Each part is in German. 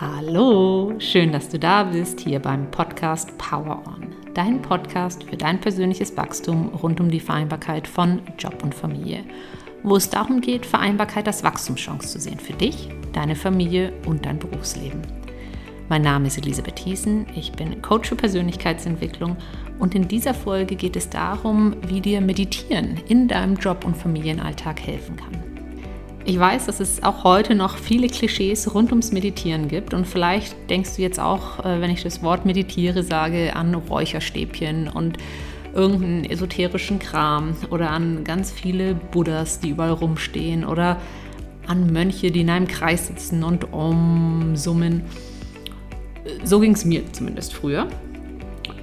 Hallo, schön, dass du da bist hier beim Podcast Power On, dein Podcast für dein persönliches Wachstum rund um die Vereinbarkeit von Job und Familie, wo es darum geht, Vereinbarkeit als Wachstumschance zu sehen für dich, deine Familie und dein Berufsleben. Mein Name ist Elisabeth Hiesen, ich bin Coach für Persönlichkeitsentwicklung. Und in dieser Folge geht es darum, wie dir Meditieren in deinem Job und Familienalltag helfen kann. Ich weiß, dass es auch heute noch viele Klischees rund ums Meditieren gibt und vielleicht denkst du jetzt auch, äh, wenn ich das Wort meditiere sage, an Räucherstäbchen und irgendeinen esoterischen Kram oder an ganz viele Buddhas, die überall rumstehen oder an Mönche, die in einem Kreis sitzen und Om summen. So ging es mir zumindest früher.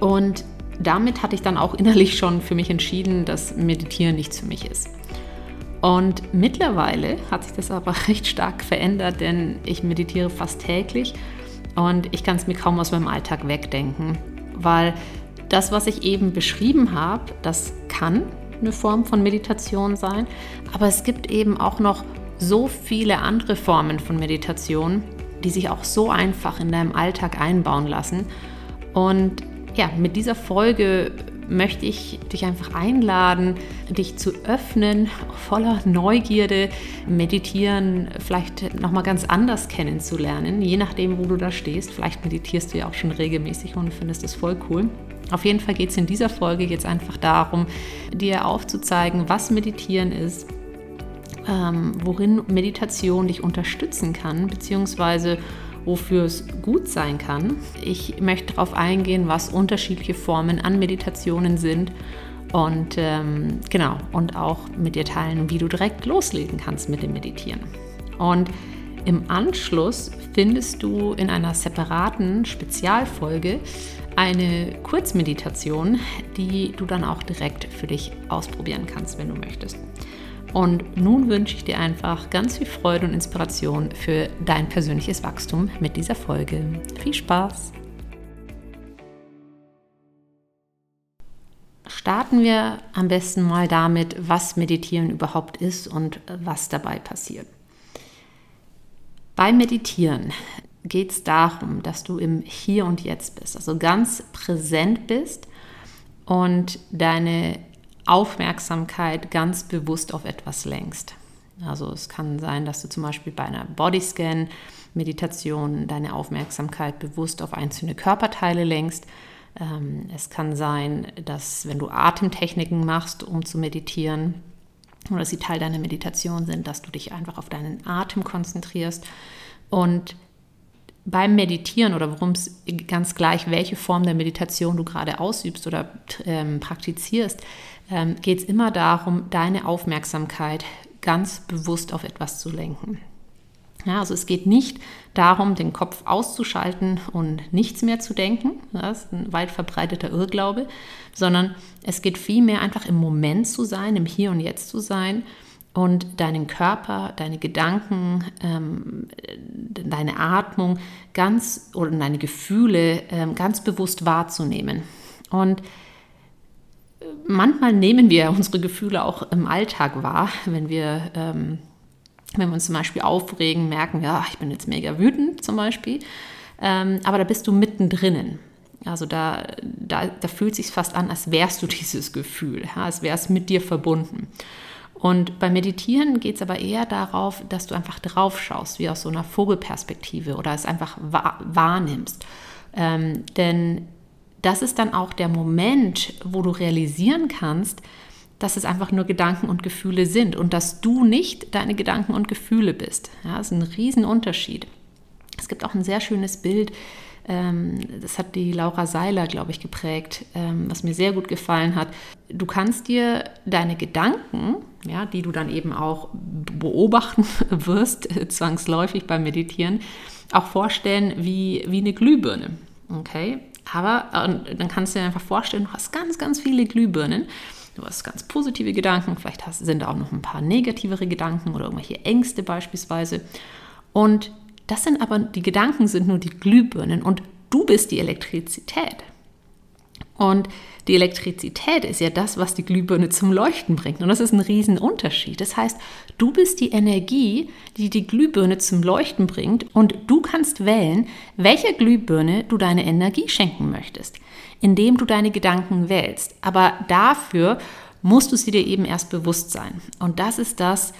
Und damit hatte ich dann auch innerlich schon für mich entschieden, dass Meditieren nichts für mich ist. Und mittlerweile hat sich das aber recht stark verändert, denn ich meditiere fast täglich und ich kann es mir kaum aus meinem Alltag wegdenken, weil das, was ich eben beschrieben habe, das kann eine Form von Meditation sein, aber es gibt eben auch noch so viele andere Formen von Meditation, die sich auch so einfach in deinem Alltag einbauen lassen. Und ja, mit dieser Folge möchte ich dich einfach einladen, dich zu öffnen, voller Neugierde, meditieren, vielleicht nochmal ganz anders kennenzulernen, je nachdem, wo du da stehst. Vielleicht meditierst du ja auch schon regelmäßig und findest das voll cool. Auf jeden Fall geht es in dieser Folge jetzt einfach darum, dir aufzuzeigen, was Meditieren ist, ähm, worin Meditation dich unterstützen kann, beziehungsweise wofür es gut sein kann. Ich möchte darauf eingehen, was unterschiedliche Formen an Meditationen sind und ähm, genau und auch mit dir teilen, wie du direkt loslegen kannst mit dem Meditieren. Und im Anschluss findest du in einer separaten Spezialfolge eine Kurzmeditation, die du dann auch direkt für dich ausprobieren kannst, wenn du möchtest. Und nun wünsche ich dir einfach ganz viel Freude und Inspiration für dein persönliches Wachstum mit dieser Folge. Viel Spaß! Starten wir am besten mal damit, was Meditieren überhaupt ist und was dabei passiert. Beim Meditieren geht es darum, dass du im Hier und Jetzt bist, also ganz präsent bist und deine Aufmerksamkeit ganz bewusst auf etwas lenkst. Also es kann sein, dass du zum Beispiel bei einer Bodyscan-Meditation deine Aufmerksamkeit bewusst auf einzelne Körperteile lenkst. Ähm, es kann sein, dass wenn du Atemtechniken machst, um zu meditieren, oder sie Teil deiner Meditation sind, dass du dich einfach auf deinen Atem konzentrierst. Und beim Meditieren oder worum es ganz gleich, welche Form der Meditation du gerade ausübst oder ähm, praktizierst, ähm, geht es immer darum, deine Aufmerksamkeit ganz bewusst auf etwas zu lenken. Ja, also es geht nicht darum, den Kopf auszuschalten und nichts mehr zu denken. Das ist ein weit verbreiteter Irrglaube, sondern es geht vielmehr einfach im Moment zu sein, im Hier und Jetzt zu sein und deinen Körper, deine Gedanken, ähm, deine Atmung ganz oder deine Gefühle ähm, ganz bewusst wahrzunehmen. Und manchmal nehmen wir unsere Gefühle auch im Alltag wahr, wenn wir, ähm, wenn wir uns zum Beispiel aufregen, merken, ja, ich bin jetzt mega wütend zum Beispiel, ähm, aber da bist du mittendrin. Also da, da, da fühlt sich fast an, als wärst du dieses Gefühl, ja, als wärst mit dir verbunden. Und beim Meditieren geht es aber eher darauf, dass du einfach drauf schaust, wie aus so einer Vogelperspektive oder es einfach wahrnimmst. Ähm, denn das ist dann auch der Moment, wo du realisieren kannst, dass es einfach nur Gedanken und Gefühle sind und dass du nicht deine Gedanken und Gefühle bist. Ja, das ist ein Riesenunterschied. Es gibt auch ein sehr schönes Bild, ähm, das hat die Laura Seiler, glaube ich, geprägt, ähm, was mir sehr gut gefallen hat. Du kannst dir deine Gedanken, ja, die du dann eben auch beobachten wirst, zwangsläufig beim Meditieren, auch vorstellen wie, wie eine Glühbirne. Okay? Aber dann kannst du dir einfach vorstellen, du hast ganz, ganz viele Glühbirnen. Du hast ganz positive Gedanken, vielleicht hast, sind da auch noch ein paar negativere Gedanken oder irgendwelche Ängste beispielsweise. Und das sind aber, die Gedanken sind nur die Glühbirnen und du bist die Elektrizität. Und die Elektrizität ist ja das, was die Glühbirne zum Leuchten bringt. Und das ist ein Riesenunterschied. Das heißt, du bist die Energie, die die Glühbirne zum Leuchten bringt und du kannst wählen, welcher Glühbirne du deine Energie schenken möchtest, indem du deine Gedanken wählst. Aber dafür musst du sie dir eben erst bewusst sein. Und das ist das,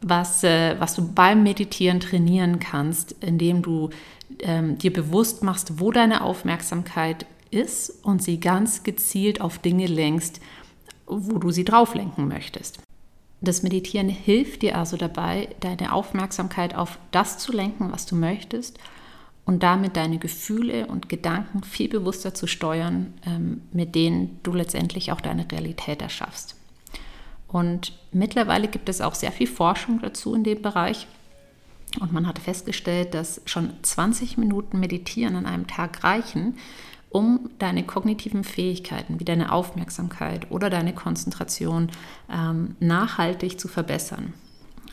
was, äh, was du beim Meditieren trainieren kannst, indem du ähm, dir bewusst machst, wo deine Aufmerksamkeit ist und sie ganz gezielt auf Dinge lenkst, wo du sie drauf lenken möchtest. Das Meditieren hilft dir also dabei, deine Aufmerksamkeit auf das zu lenken, was du möchtest und damit deine Gefühle und Gedanken viel bewusster zu steuern, ähm, mit denen du letztendlich auch deine Realität erschaffst. Und mittlerweile gibt es auch sehr viel Forschung dazu in dem Bereich. Und man hat festgestellt, dass schon 20 Minuten Meditieren an einem Tag reichen, um deine kognitiven Fähigkeiten wie deine Aufmerksamkeit oder deine Konzentration ähm, nachhaltig zu verbessern.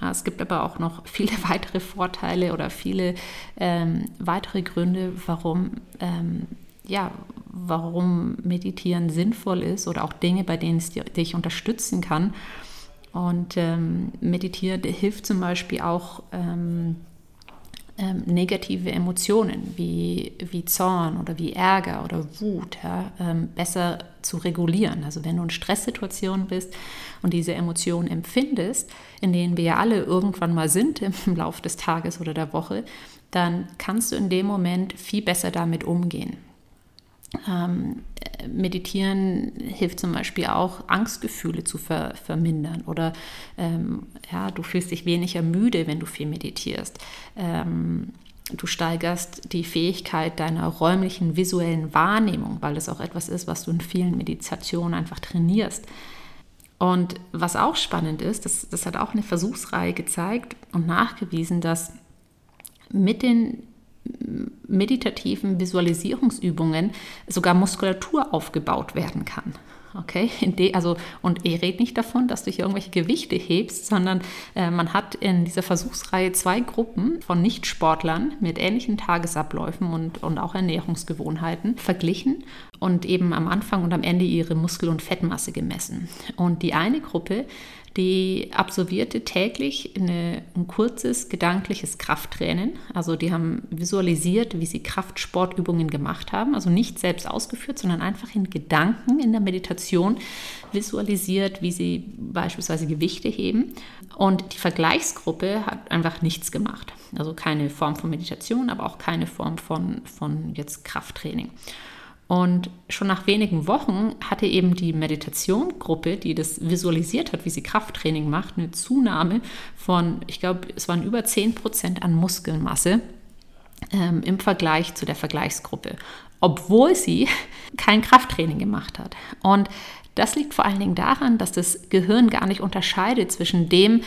Ja, es gibt aber auch noch viele weitere Vorteile oder viele ähm, weitere Gründe, warum, ähm, ja, warum Meditieren sinnvoll ist oder auch Dinge, bei denen es dich unterstützen kann. Und ähm, Meditieren hilft zum Beispiel auch, ähm, ähm, negative Emotionen wie, wie Zorn oder wie Ärger oder Wut ja, ähm, besser zu regulieren. Also wenn du in Stresssituationen bist und diese Emotionen empfindest, in denen wir ja alle irgendwann mal sind im Laufe des Tages oder der Woche, dann kannst du in dem Moment viel besser damit umgehen. Ähm, Meditieren hilft zum Beispiel auch, Angstgefühle zu ver vermindern oder ähm, ja, du fühlst dich weniger müde, wenn du viel meditierst. Ähm, du steigerst die Fähigkeit deiner räumlichen visuellen Wahrnehmung, weil das auch etwas ist, was du in vielen Meditationen einfach trainierst. Und was auch spannend ist, das, das hat auch eine Versuchsreihe gezeigt und nachgewiesen, dass mit den meditativen Visualisierungsübungen sogar Muskulatur aufgebaut werden kann. Okay, also und ich rede nicht davon, dass du hier irgendwelche Gewichte hebst, sondern äh, man hat in dieser Versuchsreihe zwei Gruppen von Nichtsportlern mit ähnlichen Tagesabläufen und, und auch Ernährungsgewohnheiten verglichen und eben am Anfang und am Ende ihre Muskel- und Fettmasse gemessen. Und die eine Gruppe, die absolvierte täglich eine, ein kurzes gedankliches Krafttraining. Also die haben visualisiert, wie sie Kraftsportübungen gemacht haben. Also nicht selbst ausgeführt, sondern einfach in Gedanken in der Meditation visualisiert, wie sie beispielsweise Gewichte heben. Und die Vergleichsgruppe hat einfach nichts gemacht. Also keine Form von Meditation, aber auch keine Form von, von jetzt Krafttraining. Und schon nach wenigen Wochen hatte eben die Meditationgruppe, die das visualisiert hat, wie sie Krafttraining macht, eine Zunahme von, ich glaube, es waren über 10 Prozent an Muskelmasse ähm, im Vergleich zu der Vergleichsgruppe, obwohl sie kein Krafttraining gemacht hat. Und das liegt vor allen Dingen daran, dass das Gehirn gar nicht unterscheidet zwischen dem,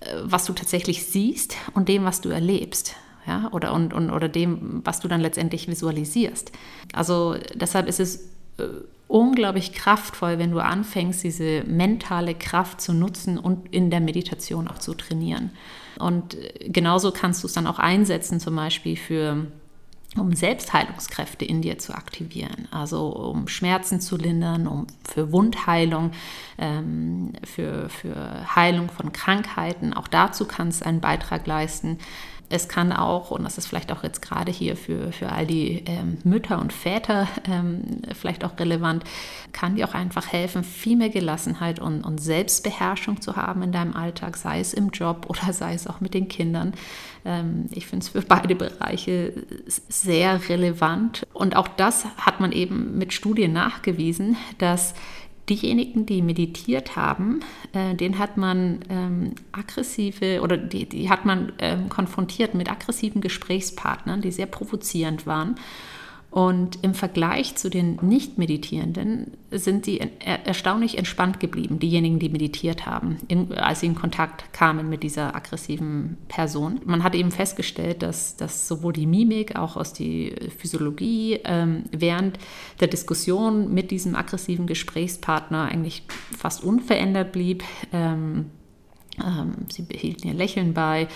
äh, was du tatsächlich siehst und dem, was du erlebst ja, oder, und, und, oder dem, was du dann letztendlich visualisierst. Also deshalb ist es äh, unglaublich kraftvoll, wenn du anfängst, diese mentale Kraft zu nutzen und in der Meditation auch zu trainieren. Und äh, genauso kannst du es dann auch einsetzen, zum Beispiel für um Selbstheilungskräfte in dir zu aktivieren, also um Schmerzen zu lindern, um für Wundheilung, ähm, für, für Heilung von Krankheiten. Auch dazu kannst du einen Beitrag leisten es kann auch, und das ist vielleicht auch jetzt gerade hier für, für all die ähm, Mütter und Väter ähm, vielleicht auch relevant, kann dir auch einfach helfen, viel mehr Gelassenheit und, und Selbstbeherrschung zu haben in deinem Alltag, sei es im Job oder sei es auch mit den Kindern. Ähm, ich finde es für beide Bereiche sehr relevant. Und auch das hat man eben mit Studien nachgewiesen, dass diejenigen, die meditiert haben, äh, den hat man ähm, aggressive oder die, die hat man ähm, konfrontiert mit aggressiven Gesprächspartnern, die sehr provozierend waren und im Vergleich zu den Nicht-Meditierenden sind sie erstaunlich entspannt geblieben, diejenigen, die meditiert haben, in, als sie in Kontakt kamen mit dieser aggressiven Person. Man hat eben festgestellt, dass, dass sowohl die Mimik, auch aus der Physiologie, ähm, während der Diskussion mit diesem aggressiven Gesprächspartner eigentlich fast unverändert blieb. Ähm, sie behielten ihr Lächeln bei,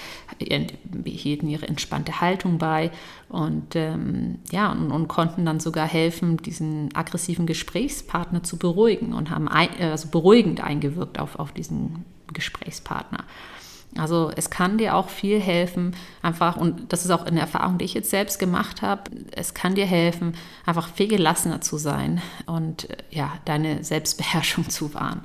behielten ihre entspannte Haltung bei und ähm, ja und, und, konnten dann sogar helfen, diesen aggressiven Gesprächspartner zu beruhigen und haben ein, also beruhigend eingewirkt auf, auf diesen Gesprächspartner. Also es kann dir auch viel helfen, einfach, und das ist auch eine Erfahrung, die ich jetzt selbst gemacht habe, es kann dir helfen, einfach viel gelassener zu sein und ja, deine Selbstbeherrschung zu wahren.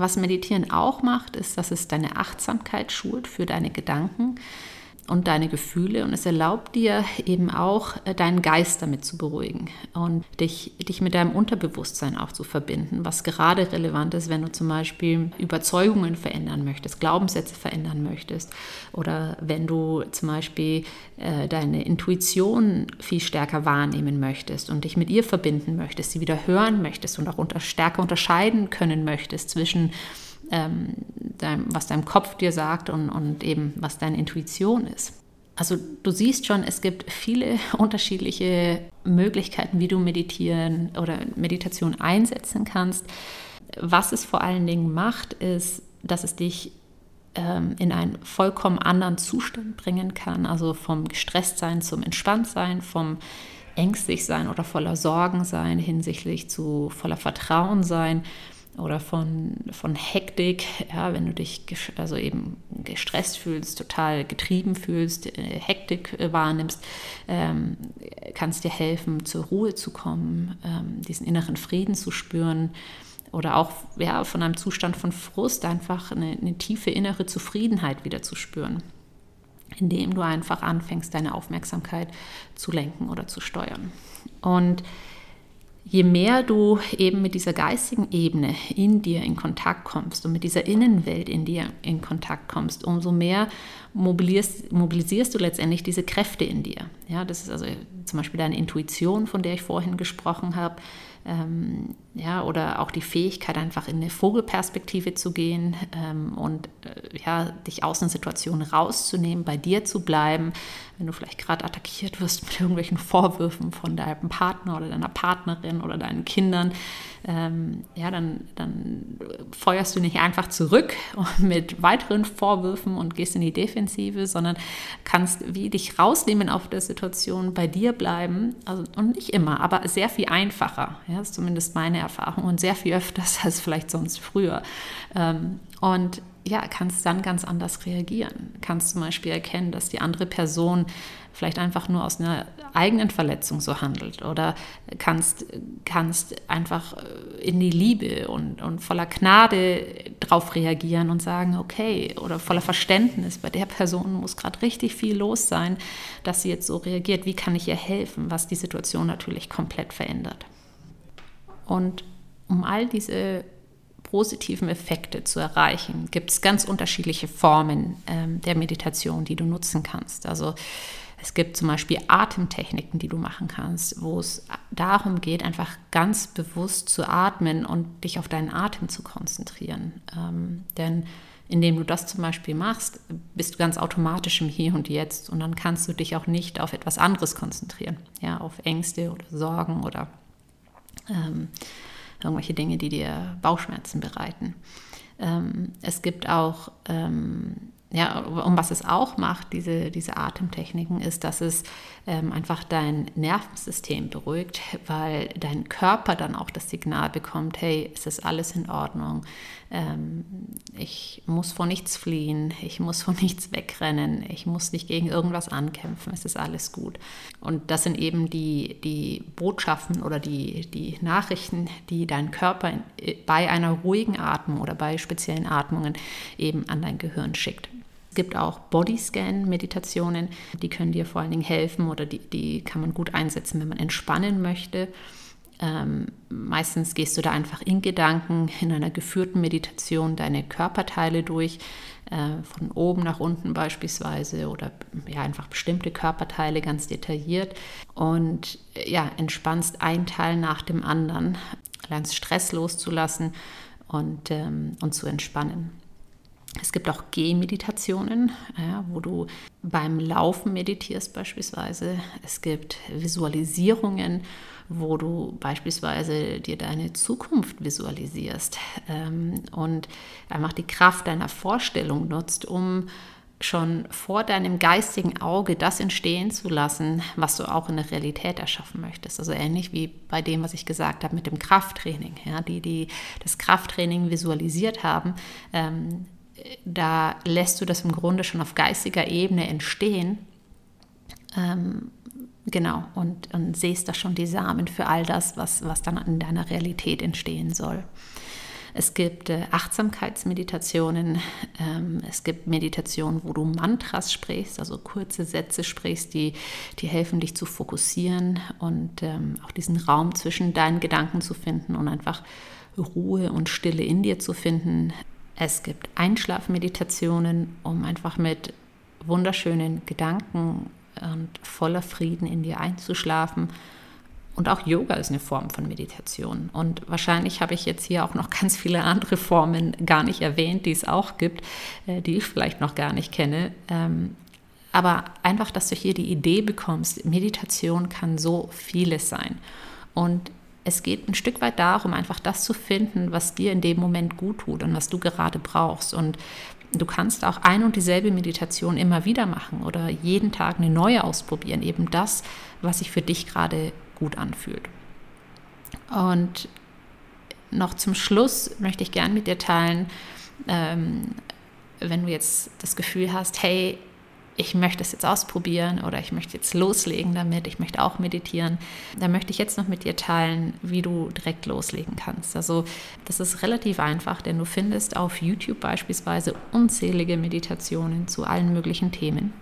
Was Meditieren auch macht, ist, dass es deine Achtsamkeit schult für deine Gedanken und deine Gefühle. Und es erlaubt dir eben auch, äh, deinen Geist damit zu beruhigen und dich, dich mit deinem Unterbewusstsein auch zu verbinden, was gerade relevant ist, wenn du zum Beispiel Überzeugungen verändern möchtest, Glaubenssätze verändern möchtest oder wenn du zum Beispiel äh, deine Intuition viel stärker wahrnehmen möchtest und dich mit ihr verbinden möchtest, sie wieder hören möchtest und auch unter, stärker unterscheiden können möchtest zwischen ähm, dein, was dein Kopf dir sagt und, und eben was deine Intuition ist. Also du siehst schon, es gibt viele unterschiedliche Möglichkeiten, wie du meditieren oder Meditation einsetzen kannst. Was es vor allen Dingen macht, ist, dass es dich ähm, in einen vollkommen anderen Zustand bringen kann. Also vom Gestresstsein zum Entspanntsein, vom ängstlich sein oder voller Sorgen sein hinsichtlich zu voller Vertrauen sein oder von, von Hektik, ja, wenn du dich also eben gestresst fühlst, total getrieben fühlst, äh, Hektik äh, wahrnimmst, ähm, kannst dir helfen, zur Ruhe zu kommen, ähm, diesen inneren Frieden zu spüren oder auch ja, von einem Zustand von Frust einfach eine, eine tiefe innere Zufriedenheit wieder zu spüren, indem du einfach anfängst, deine Aufmerksamkeit zu lenken oder zu steuern. Und je mehr du eben mit dieser geistigen Ebene in dir in Kontakt kommst und mit dieser Innenwelt in dir in Kontakt kommst, umso mehr mobilisierst, mobilisierst du letztendlich diese Kräfte in dir. Ja, das ist also zum Beispiel deine Intuition, von der ich vorhin gesprochen habe, ähm, ja, oder auch die Fähigkeit, einfach in eine Vogelperspektive zu gehen ähm, und äh, ja, dich aus einer Situation rauszunehmen, bei dir zu bleiben, wenn du vielleicht gerade attackiert wirst mit irgendwelchen Vorwürfen von deinem Partner oder deiner Partnerin oder deinen Kindern, ähm, ja, dann, dann feuerst du nicht einfach zurück mit weiteren Vorwürfen und gehst in die Defensive, sondern kannst wie dich rausnehmen auf der Situation, bei dir bleiben. Also, und nicht immer, aber sehr viel einfacher. Ja, ist zumindest meine Erfahrung und sehr viel öfters als vielleicht sonst früher. Ähm, und ja, kannst dann ganz anders reagieren. Kannst zum Beispiel erkennen, dass die andere Person vielleicht einfach nur aus einer eigenen Verletzung so handelt oder kannst, kannst einfach äh, in die Liebe und, und voller Gnade drauf reagieren und sagen, okay, oder voller Verständnis, bei der Person muss gerade richtig viel los sein, dass sie jetzt so reagiert, wie kann ich ihr helfen, was die Situation natürlich komplett verändert. Und um all diese positiven Effekte zu erreichen, gibt es ganz unterschiedliche Formen ähm, der Meditation, die du nutzen kannst. Also es gibt zum Beispiel Atemtechniken, die du machen kannst, wo es darum geht, einfach ganz bewusst zu atmen und dich auf deinen Atem zu konzentrieren. Ähm, denn indem du das zum Beispiel machst, bist du ganz automatisch im Hier und Jetzt und dann kannst du dich auch nicht auf etwas anderes konzentrieren, ja, auf Ängste oder Sorgen oder ähm, irgendwelche Dinge, die dir Bauchschmerzen bereiten. Ähm, es gibt auch ähm, ja, um was es auch macht, diese, diese Atemtechniken, ist, dass es ähm, einfach dein Nervensystem beruhigt, weil dein Körper dann auch das Signal bekommt, hey, es ist alles in Ordnung, ähm, ich muss vor nichts fliehen, ich muss vor nichts wegrennen, ich muss nicht gegen irgendwas ankämpfen, es ist alles gut. Und das sind eben die, die Botschaften oder die, die Nachrichten, die dein Körper in, bei einer ruhigen Atmung oder bei speziellen Atmungen eben an dein Gehirn schickt. Es gibt auch Bodyscan-Meditationen, die können dir vor allen Dingen helfen oder die, die kann man gut einsetzen, wenn man entspannen möchte. Ähm, meistens gehst du da einfach in Gedanken in einer geführten Meditation deine Körperteile durch, äh, von oben nach unten beispielsweise oder ja einfach bestimmte Körperteile ganz detailliert und ja entspannst ein Teil nach dem anderen, lernst Stress loszulassen und, ähm, und zu entspannen. Es gibt auch Gehmeditationen, ja, wo du beim Laufen meditierst beispielsweise. Es gibt Visualisierungen, wo du beispielsweise dir deine Zukunft visualisierst ähm, und einfach die Kraft deiner Vorstellung nutzt, um schon vor deinem geistigen Auge das entstehen zu lassen, was du auch in der Realität erschaffen möchtest. Also ähnlich wie bei dem, was ich gesagt habe mit dem Krafttraining. Ja, die, die das Krafttraining visualisiert haben, ähm, da lässt du das im Grunde schon auf geistiger Ebene entstehen. Ähm, genau, und, und siehst da schon die Samen für all das, was, was dann in deiner Realität entstehen soll. Es gibt äh, Achtsamkeitsmeditationen, ähm, es gibt Meditationen, wo du Mantras sprichst, also kurze Sätze sprichst, die, die helfen dich zu fokussieren und ähm, auch diesen Raum zwischen deinen Gedanken zu finden und einfach Ruhe und Stille in dir zu finden. Es gibt Einschlafmeditationen, um einfach mit wunderschönen Gedanken und voller Frieden in dir einzuschlafen. Und auch Yoga ist eine Form von Meditation. Und wahrscheinlich habe ich jetzt hier auch noch ganz viele andere Formen gar nicht erwähnt, die es auch gibt, äh, die ich vielleicht noch gar nicht kenne. Ähm, aber einfach, dass du hier die Idee bekommst, Meditation kann so vieles sein. Und es geht ein Stück weit darum, einfach das zu finden, was dir in dem Moment gut tut und was du gerade brauchst. Und du kannst auch ein und dieselbe Meditation immer wieder machen oder jeden Tag eine neue ausprobieren. Eben das, was sich für dich gerade gut anfühlt. Und noch zum Schluss möchte ich gern mit dir teilen, ähm, wenn du jetzt das Gefühl hast, hey, ich möchte es jetzt ausprobieren oder ich möchte jetzt loslegen damit, ich möchte auch meditieren, dann möchte ich jetzt noch mit dir teilen, wie du direkt loslegen kannst. Also das ist relativ einfach, denn du findest auf YouTube beispielsweise unzählige Meditationen zu allen möglichen Themen.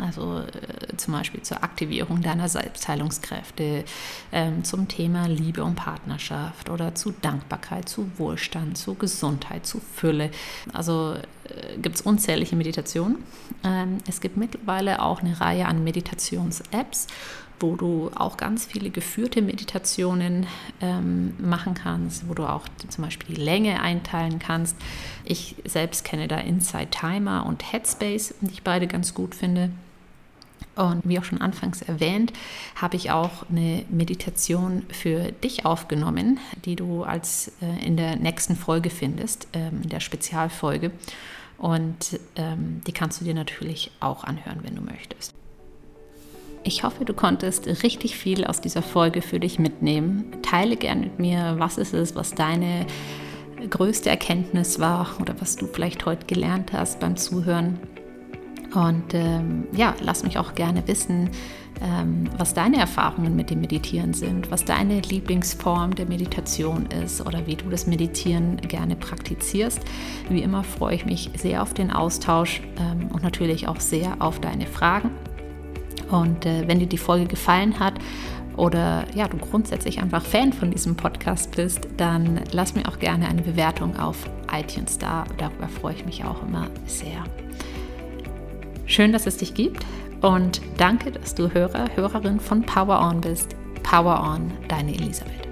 Also äh, zum Beispiel zur Aktivierung deiner Selbstheilungskräfte, ähm, zum Thema Liebe und Partnerschaft oder zu Dankbarkeit, zu Wohlstand, zu Gesundheit, zu Fülle. Also äh, gibt es unzählige Meditationen. Ähm, es gibt mittlerweile auch eine Reihe an Meditations-Apps, wo du auch ganz viele geführte Meditationen ähm, machen kannst, wo du auch zum Beispiel die Länge einteilen kannst. Ich selbst kenne da Inside Timer und Headspace, die ich beide ganz gut finde. Und wie auch schon anfangs erwähnt, habe ich auch eine Meditation für dich aufgenommen, die du als äh, in der nächsten Folge findest, ähm, in der Spezialfolge. Und ähm, die kannst du dir natürlich auch anhören, wenn du möchtest. Ich hoffe, du konntest richtig viel aus dieser Folge für dich mitnehmen. Teile gerne mit mir, was ist es, was deine größte Erkenntnis war oder was du vielleicht heute gelernt hast beim Zuhören. Und ähm, ja, lass mich auch gerne wissen, ähm, was deine Erfahrungen mit dem Meditieren sind, was deine Lieblingsform der Meditation ist oder wie du das Meditieren gerne praktizierst. Wie immer freue ich mich sehr auf den Austausch ähm, und natürlich auch sehr auf deine Fragen. Und äh, wenn dir die Folge gefallen hat oder ja, du grundsätzlich einfach Fan von diesem Podcast bist, dann lass mir auch gerne eine Bewertung auf iTunes da. Darüber freue ich mich auch immer sehr. Schön, dass es dich gibt und danke, dass du Hörer, Hörerin von Power On bist. Power On, deine Elisabeth.